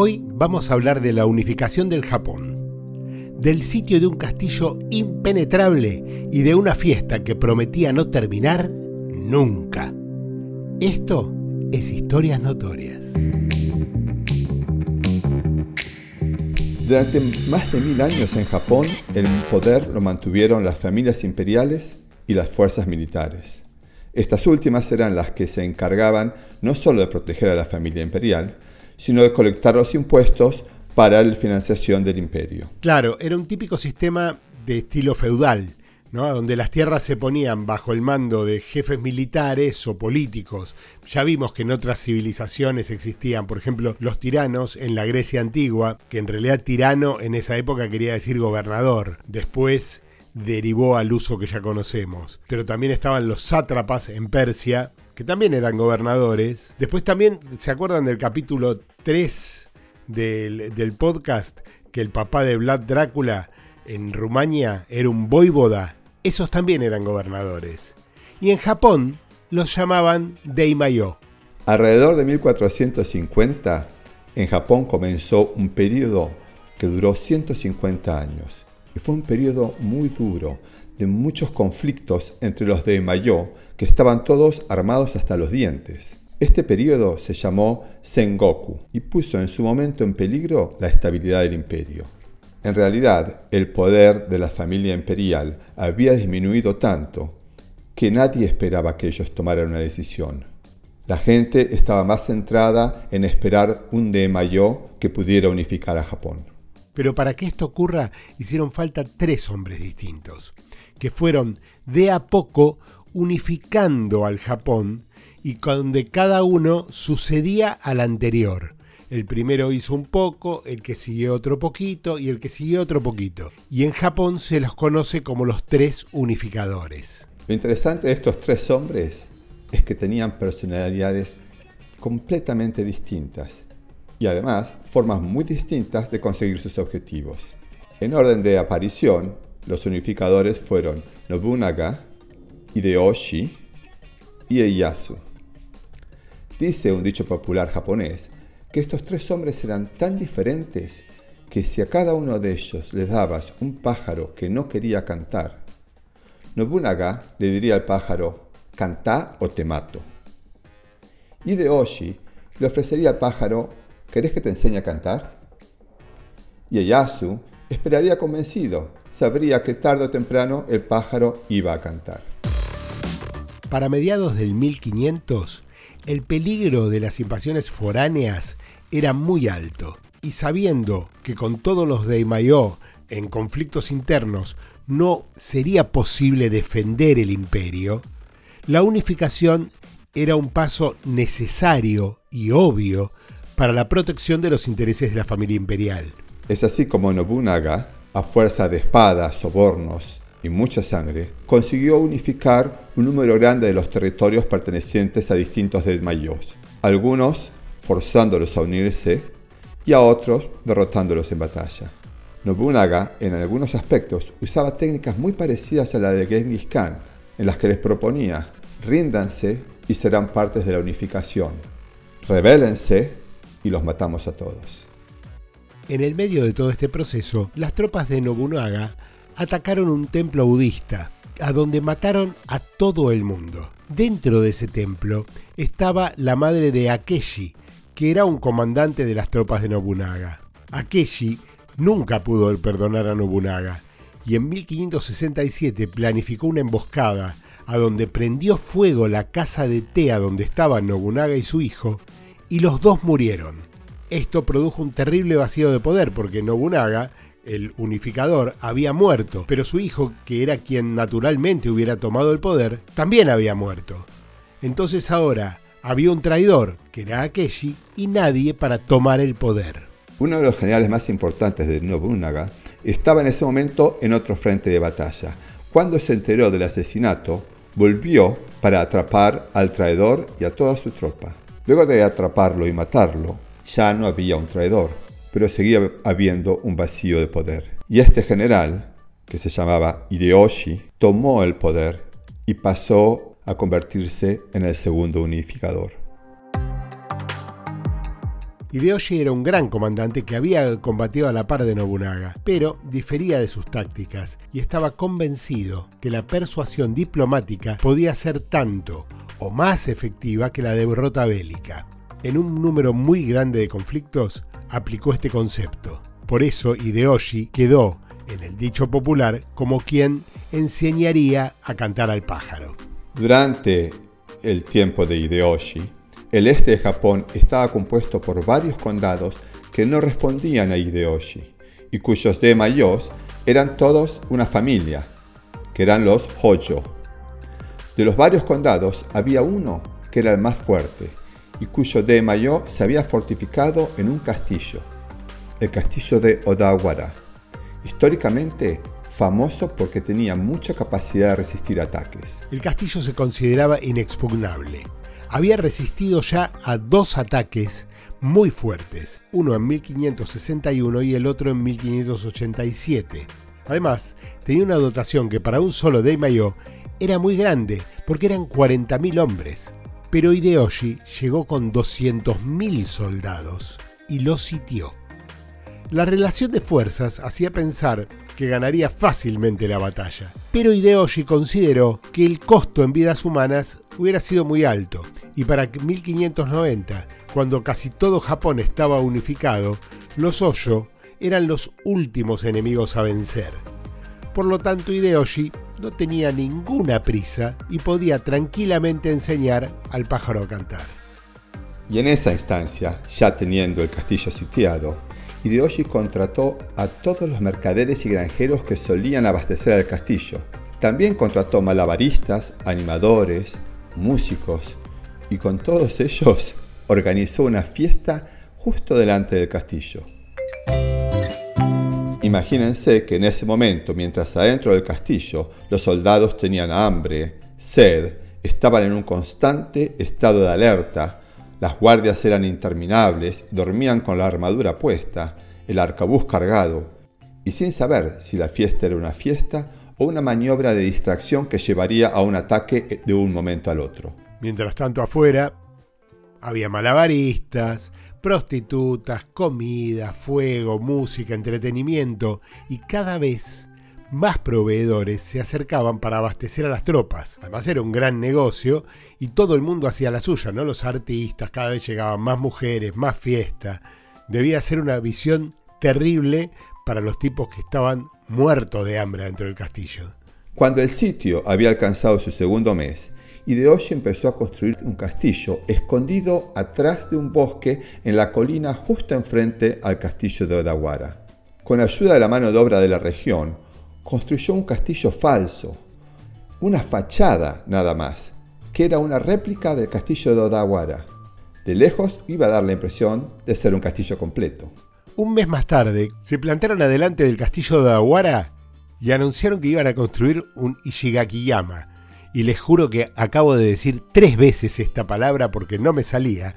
Hoy vamos a hablar de la unificación del Japón, del sitio de un castillo impenetrable y de una fiesta que prometía no terminar nunca. Esto es Historias Notorias. Durante más de mil años en Japón, el poder lo mantuvieron las familias imperiales y las fuerzas militares. Estas últimas eran las que se encargaban no solo de proteger a la familia imperial, sino de colectar los impuestos para la financiación del imperio. Claro, era un típico sistema de estilo feudal, ¿no? donde las tierras se ponían bajo el mando de jefes militares o políticos. Ya vimos que en otras civilizaciones existían, por ejemplo, los tiranos en la Grecia antigua, que en realidad tirano en esa época quería decir gobernador. Después derivó al uso que ya conocemos. Pero también estaban los sátrapas en Persia, que también eran gobernadores. Después también, ¿se acuerdan del capítulo 3 del, podcast? Que el papá de Vlad Drácula en Rumania era un voivoda. Esos también eran gobernadores. Y en Japón los llamaban Deimayo. Alrededor de 1450, en Japón comenzó un periodo que duró 150 años. Y fue un periodo muy duro, de muchos conflictos entre los de Mayo, que estaban todos armados hasta los dientes. Este periodo se llamó Sengoku y puso en su momento en peligro la estabilidad del imperio. En realidad, el poder de la familia imperial había disminuido tanto que nadie esperaba que ellos tomaran una decisión. La gente estaba más centrada en esperar un Mayo que pudiera unificar a Japón. Pero para que esto ocurra hicieron falta tres hombres distintos que fueron de a poco unificando al Japón y donde cada uno sucedía al anterior. El primero hizo un poco, el que siguió otro poquito y el que siguió otro poquito. Y en Japón se los conoce como los tres unificadores. Lo interesante de estos tres hombres es que tenían personalidades completamente distintas y además formas muy distintas de conseguir sus objetivos. En orden de aparición, los unificadores fueron Nobunaga, Hideyoshi Ieyasu. Dice un dicho popular japonés que estos tres hombres eran tan diferentes que si a cada uno de ellos le dabas un pájaro que no quería cantar, Nobunaga le diría al pájaro, cantá o te mato. Hideyoshi le ofrecería al pájaro, ¿querés que te enseñe a cantar? Y Ieyasu esperaría convencido, sabría que tarde o temprano el pájaro iba a cantar. Para mediados del 1500, el peligro de las invasiones foráneas era muy alto, y sabiendo que con todos los de Mayó en conflictos internos no sería posible defender el imperio, la unificación era un paso necesario y obvio para la protección de los intereses de la familia imperial. Es así como Nobunaga, a fuerza de espadas, sobornos y mucha sangre, consiguió unificar un número grande de los territorios pertenecientes a distintos desmayos, algunos forzándolos a unirse y a otros derrotándolos en batalla. Nobunaga, en algunos aspectos, usaba técnicas muy parecidas a la de Genghis Khan, en las que les proponía, ríndanse y serán partes de la unificación, rebélense y los matamos a todos. En el medio de todo este proceso, las tropas de Nobunaga atacaron un templo budista, a donde mataron a todo el mundo. Dentro de ese templo estaba la madre de Akeshi, que era un comandante de las tropas de Nobunaga. Akeshi nunca pudo perdonar a Nobunaga y en 1567 planificó una emboscada a donde prendió fuego la casa de té a donde estaban Nobunaga y su hijo, y los dos murieron. Esto produjo un terrible vacío de poder porque Nobunaga, el unificador, había muerto, pero su hijo, que era quien naturalmente hubiera tomado el poder, también había muerto. Entonces ahora había un traidor, que era Akeshi, y nadie para tomar el poder. Uno de los generales más importantes de Nobunaga estaba en ese momento en otro frente de batalla. Cuando se enteró del asesinato, volvió para atrapar al traidor y a toda su tropa. Luego de atraparlo y matarlo, ya no había un traidor, pero seguía habiendo un vacío de poder. Y este general, que se llamaba Hideyoshi, tomó el poder y pasó a convertirse en el segundo unificador. Hideyoshi era un gran comandante que había combatido a la par de Nobunaga, pero difería de sus tácticas y estaba convencido que la persuasión diplomática podía ser tanto o más efectiva que la derrota bélica. En un número muy grande de conflictos aplicó este concepto. Por eso Hideyoshi quedó, en el dicho popular, como quien enseñaría a cantar al pájaro. Durante el tiempo de Hideyoshi, el este de Japón estaba compuesto por varios condados que no respondían a Hideyoshi y cuyos daimyos eran todos una familia, que eran los Hojo. De los varios condados había uno que era el más fuerte y cuyo daimyo se había fortificado en un castillo, el castillo de Odawara, históricamente famoso porque tenía mucha capacidad de resistir ataques. El castillo se consideraba inexpugnable. Había resistido ya a dos ataques muy fuertes, uno en 1561 y el otro en 1587. Además, tenía una dotación que para un solo Daimyo era muy grande, porque eran 40.000 hombres. Pero Hideyoshi llegó con 200.000 soldados y lo sitió. La relación de fuerzas hacía pensar que ganaría fácilmente la batalla, pero Hideyoshi consideró que el costo en vidas humanas hubiera sido muy alto, y para 1590, cuando casi todo Japón estaba unificado, los Oyo eran los últimos enemigos a vencer. Por lo tanto, Hideyoshi no tenía ninguna prisa y podía tranquilamente enseñar al pájaro a cantar. Y en esa instancia, ya teniendo el castillo sitiado, Hideyoshi contrató a todos los mercaderes y granjeros que solían abastecer al castillo. También contrató malabaristas, animadores, músicos y con todos ellos organizó una fiesta justo delante del castillo. Imagínense que en ese momento, mientras adentro del castillo los soldados tenían hambre, sed, estaban en un constante estado de alerta, las guardias eran interminables, dormían con la armadura puesta, el arcabuz cargado, y sin saber si la fiesta era una fiesta o una maniobra de distracción que llevaría a un ataque de un momento al otro. Mientras tanto afuera había malabaristas, prostitutas, comida, fuego, música, entretenimiento y cada vez más proveedores se acercaban para abastecer a las tropas. Además era un gran negocio y todo el mundo hacía la suya, ¿no? Los artistas, cada vez llegaban más mujeres, más fiesta. Debía ser una visión terrible para los tipos que estaban muertos de hambre dentro del castillo. Cuando el sitio había alcanzado su segundo mes, Hideyoshi empezó a construir un castillo escondido atrás de un bosque en la colina justo enfrente al castillo de Odawara. Con ayuda de la mano de obra de la región, construyó un castillo falso, una fachada nada más, que era una réplica del castillo de Odawara. De lejos iba a dar la impresión de ser un castillo completo. Un mes más tarde, se plantaron adelante del castillo de Odawara y anunciaron que iban a construir un Ishigakiyama. Y les juro que acabo de decir tres veces esta palabra porque no me salía,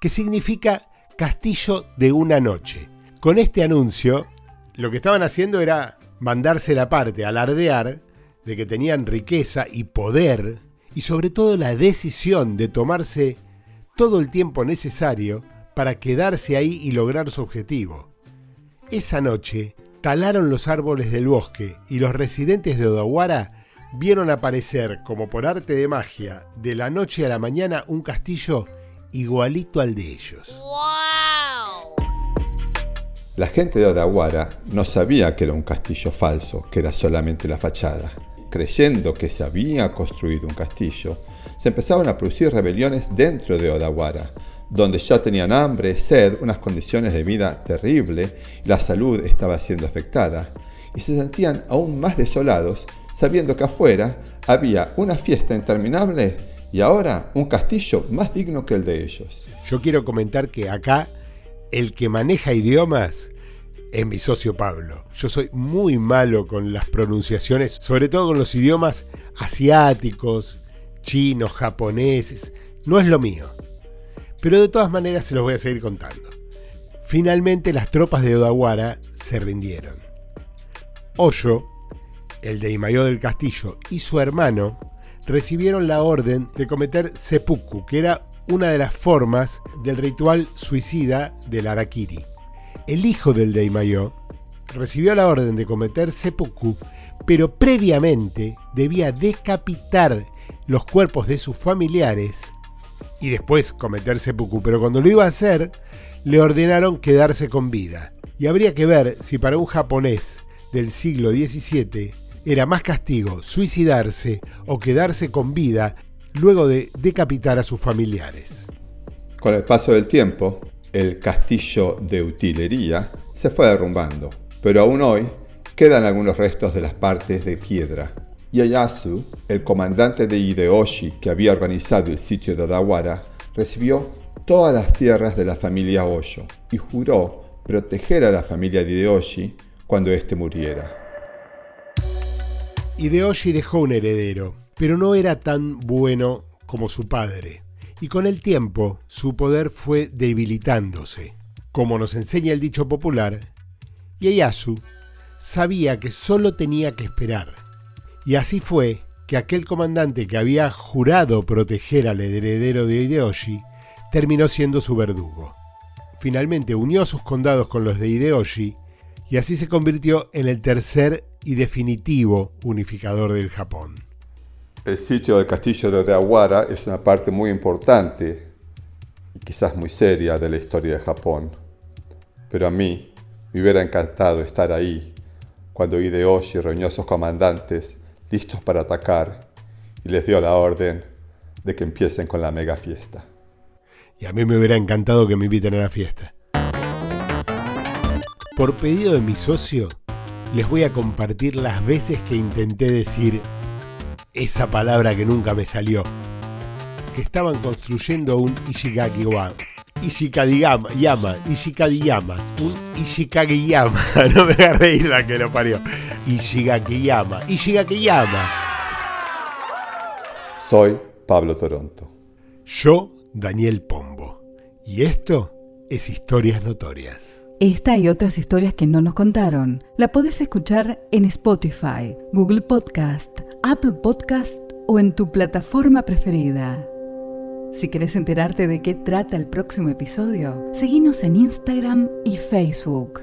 que significa castillo de una noche. Con este anuncio, lo que estaban haciendo era mandarse la parte, alardear de que tenían riqueza y poder y sobre todo la decisión de tomarse todo el tiempo necesario para quedarse ahí y lograr su objetivo. Esa noche talaron los árboles del bosque y los residentes de Odawara vieron aparecer, como por arte de magia, de la noche a la mañana un castillo igualito al de ellos. La gente de Odawara no sabía que era un castillo falso, que era solamente la fachada. Creyendo que se había construido un castillo, se empezaron a producir rebeliones dentro de Odawara, donde ya tenían hambre, sed, unas condiciones de vida terribles, la salud estaba siendo afectada, y se sentían aún más desolados sabiendo que afuera había una fiesta interminable y ahora un castillo más digno que el de ellos. Yo quiero comentar que acá el que maneja idiomas es mi socio Pablo. Yo soy muy malo con las pronunciaciones, sobre todo con los idiomas asiáticos, chinos, japoneses. No es lo mío. Pero de todas maneras se los voy a seguir contando. Finalmente las tropas de Odawara se rindieron. Oyo, el de Imayo del Castillo, y su hermano recibieron la orden de cometer seppuku, que era una de las formas del ritual suicida del Arakiri. El hijo del Daimayo recibió la orden de cometer seppuku, pero previamente debía decapitar los cuerpos de sus familiares y después cometer seppuku, pero cuando lo iba a hacer, le ordenaron quedarse con vida. Y habría que ver si para un japonés del siglo XVII era más castigo suicidarse o quedarse con vida luego de decapitar a sus familiares. Con el paso del tiempo, el castillo de utilería se fue derrumbando, pero aún hoy quedan algunos restos de las partes de piedra. Ieyasu, el comandante de Hideyoshi que había organizado el sitio de Odawara, recibió todas las tierras de la familia Osho y juró proteger a la familia de Hideyoshi cuando éste muriera. Hideyoshi dejó un heredero, pero no era tan bueno como su padre, y con el tiempo su poder fue debilitándose. Como nos enseña el dicho popular, Ieyasu sabía que solo tenía que esperar. Y así fue que aquel comandante que había jurado proteger al heredero de Hideyoshi terminó siendo su verdugo. Finalmente unió sus condados con los de Hideyoshi y así se convirtió en el tercer y definitivo unificador del Japón. El sitio del castillo de Odawara es una parte muy importante y quizás muy seria de la historia de Japón. Pero a mí me hubiera encantado estar ahí cuando Hideyoshi reunió a sus comandantes listos para atacar y les dio la orden de que empiecen con la mega fiesta. Y a mí me hubiera encantado que me inviten a la fiesta. Por pedido de mi socio, les voy a compartir las veces que intenté decir esa palabra que nunca me salió. Que estaban construyendo un Ishigaki-wa. Ishikadiyama, Yama, Ishikadiyama, un Ishikagiyama. No me voy a reír la que lo parió. Ishigaki-yama, Ishigaki-yama. Soy Pablo Toronto. Yo, Daniel Pombo. Y esto es Historias Notorias. Esta y otras historias que no nos contaron la puedes escuchar en Spotify, Google Podcast, Apple Podcast o en tu plataforma preferida. Si quieres enterarte de qué trata el próximo episodio, seguinos en Instagram y Facebook.